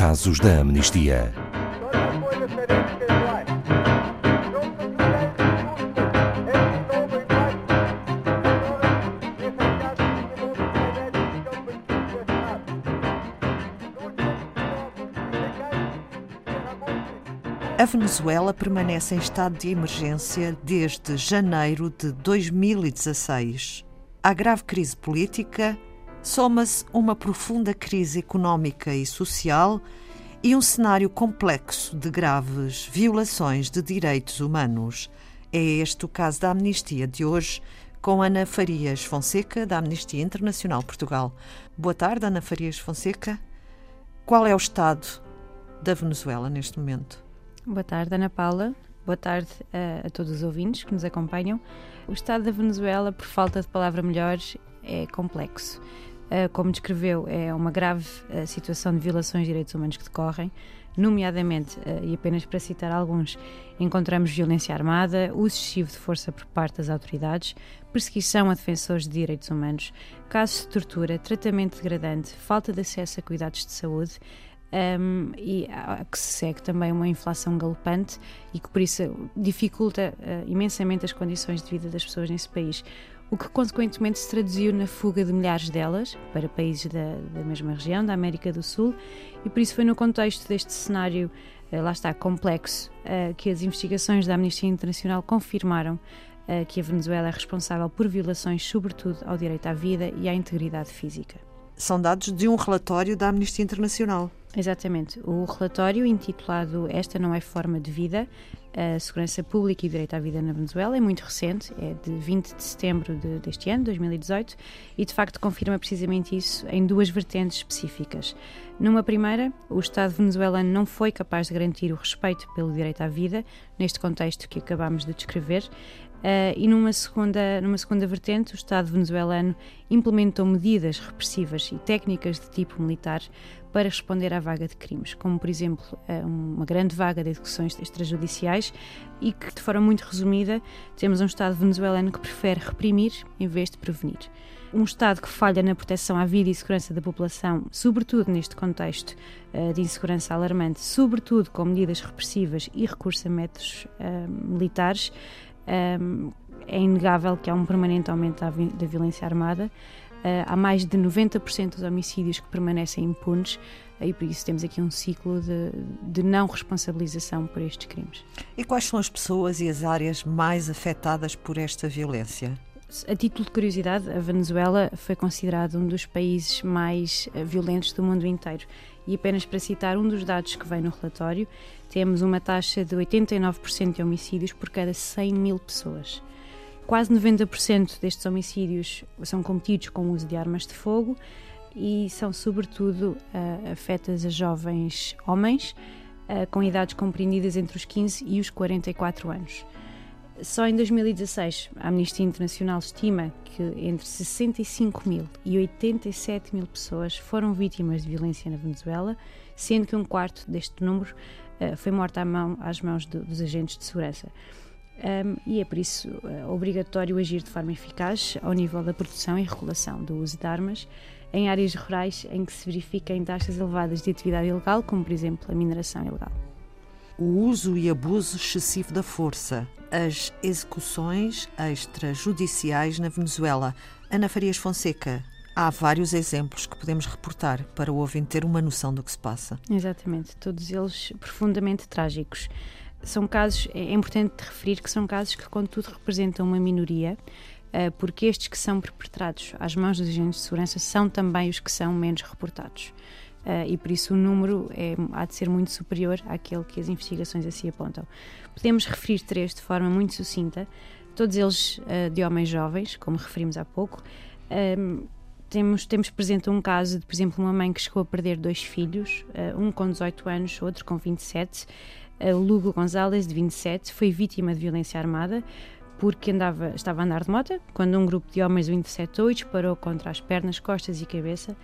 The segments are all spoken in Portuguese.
Casos da Amnistia. A Venezuela permanece em estado de emergência desde janeiro de 2016. À grave crise política soma-se uma profunda crise económica e social e um cenário complexo de graves violações de direitos humanos. É este o caso da amnistia de hoje, com Ana Farias Fonseca, da Amnistia Internacional Portugal. Boa tarde, Ana Farias Fonseca. Qual é o estado da Venezuela neste momento? Boa tarde, Ana Paula. Boa tarde a, a, todos os ouvintes que nos acompanham. O estado da Venezuela, por falta de palavra melhor, é complexo. Uh, como descreveu, é uma grave uh, situação de violações de direitos humanos que decorrem, nomeadamente, uh, e apenas para citar alguns, encontramos violência armada, uso excessivo de força por parte das autoridades, perseguição a defensores de direitos humanos, casos de tortura, tratamento degradante, falta de acesso a cuidados de saúde, um, e que se segue também uma inflação galopante e que por isso dificulta uh, imensamente as condições de vida das pessoas nesse país, o que consequentemente se traduziu na fuga de milhares delas para países da, da mesma região, da América do Sul, e por isso foi no contexto deste cenário, uh, lá está, complexo, uh, que as investigações da Amnistia Internacional confirmaram que a Venezuela é responsável por violações, sobretudo ao direito à vida e à integridade física. São dados de um relatório da Amnistia Internacional. Exatamente. O relatório intitulado Esta não é forma de vida, a segurança pública e o direito à vida na Venezuela é muito recente, é de 20 de setembro de, deste ano, 2018, e de facto confirma precisamente isso em duas vertentes específicas. Numa primeira, o Estado venezuelano não foi capaz de garantir o respeito pelo direito à vida, neste contexto que acabamos de descrever, Uh, e numa segunda, numa segunda vertente, o Estado venezuelano implementou medidas repressivas e técnicas de tipo militar para responder à vaga de crimes, como, por exemplo, uh, uma grande vaga de execuções extrajudiciais e que, de forma muito resumida, temos um Estado venezuelano que prefere reprimir em vez de prevenir. Um Estado que falha na proteção à vida e segurança da população, sobretudo neste contexto uh, de insegurança alarmante, sobretudo com medidas repressivas e recurso a métodos militares, um, é inegável que há um permanente aumento da, da violência armada. Uh, há mais de 90% dos homicídios que permanecem impunes uh, e por isso temos aqui um ciclo de, de, não responsabilização por estes crimes. E quais são as pessoas e as áreas mais afetadas por esta violência? A título de curiosidade, a Venezuela foi considerado um dos países mais uh, violentos do mundo inteiro. E apenas para citar um dos dados que vem no relatório, temos uma taxa de 89% de homicídios por cada 100 mil pessoas. Quase 90% destes homicídios são cometidos com o uso de armas de fogo e são, sobretudo, uh, afetas a jovens homens uh, com idades compreendidas entre os 15 e os 44 anos. Só em 2016, a Amnistia Internacional estima que entre 65 mil e 87 mil pessoas foram vítimas de violência na Venezuela, sendo que um quarto deste número uh, foi morta mão, às mãos do, dos agentes de segurança. Um, e é por isso uh, obrigatório agir de forma eficaz ao nível da produção e regulação do uso de armas em áreas rurais em que se verifiquem taxas elevadas de atividade ilegal, como por exemplo a mineração ilegal o uso e abuso excessivo da força, as execuções extrajudiciais na Venezuela. Ana Farias Fonseca, há vários exemplos que podemos reportar para o ouvinte ter uma noção do que se passa. Exatamente, todos eles profundamente trágicos. São casos, é importante referir que são casos que, contudo, representam uma minoria, eh, porque estes que são perpetrados às mãos dos agentes de segurança são também os que são menos reportados. Uh, e por isso o número é, há de ser muito superior àquele que as investigações assim apontam. Podemos referir três de forma muito sucinta, todos eles uh, de homens jovens, como referimos há pouco. Temos, temos presente um caso de, por exemplo, uma mãe que chegou a perder dois filhos, uh, um com 18 anos, outro com 27. Uh, Lugo Gonzalez, de 27, foi vítima de violência armada porque andava, estava a andar de moto quando um grupo de homens o interceptou e disparou contra as pernas, costas e cabeça.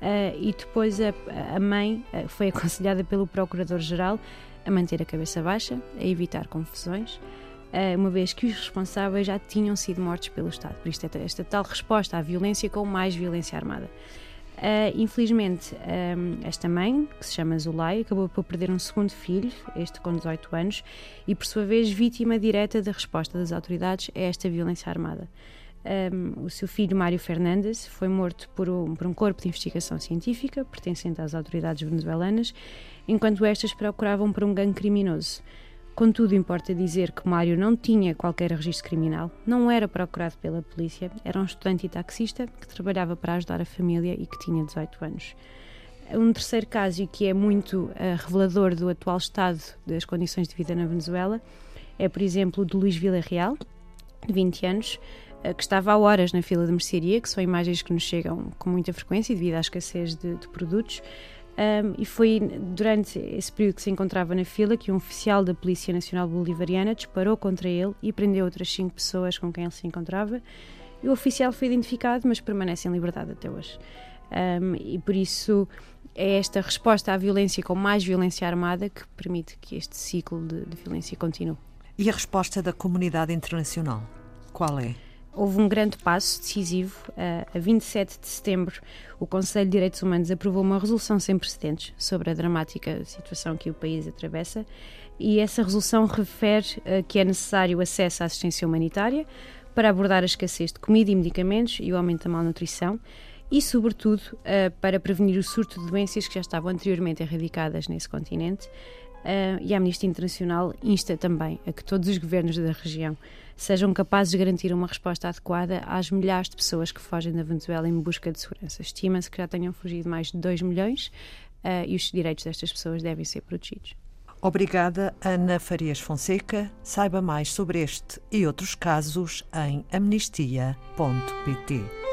Uh, e depois a, a mãe uh, foi aconselhada pelo Procurador-Geral a manter a cabeça baixa, a evitar confusões, uh, uma vez que os responsáveis já tinham sido mortos pelo Estado. Por isto, esta, tal resposta à violência com mais violência armada. Infelizmente, um, esta mãe, que se chama Zulay, acabou por perder um segundo filho, este com 18 anos, e por sua vez vítima direta da resposta das autoridades a esta violência armada. Um, o seu filho, Mário Fernandes, foi morto por um, por um corpo de investigação científica pertencente às autoridades venezuelanas, enquanto estas procuravam por um gangue criminoso. Contudo, importa dizer que Mário não tinha qualquer registro criminal, não era procurado pela polícia, era um estudante e taxista que trabalhava para ajudar a família e que tinha 18 anos. Um terceiro caso, que é muito uh, revelador do atual estado das condições de vida na Venezuela, é, por exemplo, o de Luís Villarreal, de 20 anos, que estava há horas na fila de mercearia, que são imagens que nos chegam com muita frequência devido à escassez de, de produtos. Um, e foi durante esse período que se encontrava na fila que um oficial da Polícia Nacional Bolivariana disparou contra ele e prendeu outras cinco pessoas com quem ele se encontrava. E o oficial foi identificado, mas permanece em liberdade até hoje. Um, e por isso é esta resposta à violência com mais violência armada que permite que este ciclo de, de violência continue. E a resposta da comunidade internacional? Qual é? Houve um grande passo decisivo. a 27 de setembro, o Conselho de Direitos Humanos aprovou uma resolução sem precedentes sobre a dramática situação que o país atravessa e essa resolução refere que é necessário acesso à assistência humanitária para abordar a escassez de comida e medicamentos e o aumento da malnutrição e, sobretudo, para prevenir o surto de doenças que já estavam anteriormente erradicadas nesse continente. E a Amnistia Internacional insta também a que todos os governos da região sejam capazes de garantir uma resposta adequada às milhares de pessoas que fogem da Venezuela em busca de segurança. Estima-se que já tenham fugido mais de 2 milhões uh, e os direitos destas pessoas devem ser protegidos. Obrigada, Ana Farias Fonseca. Saiba mais sobre este e outros casos em amnistia.pt.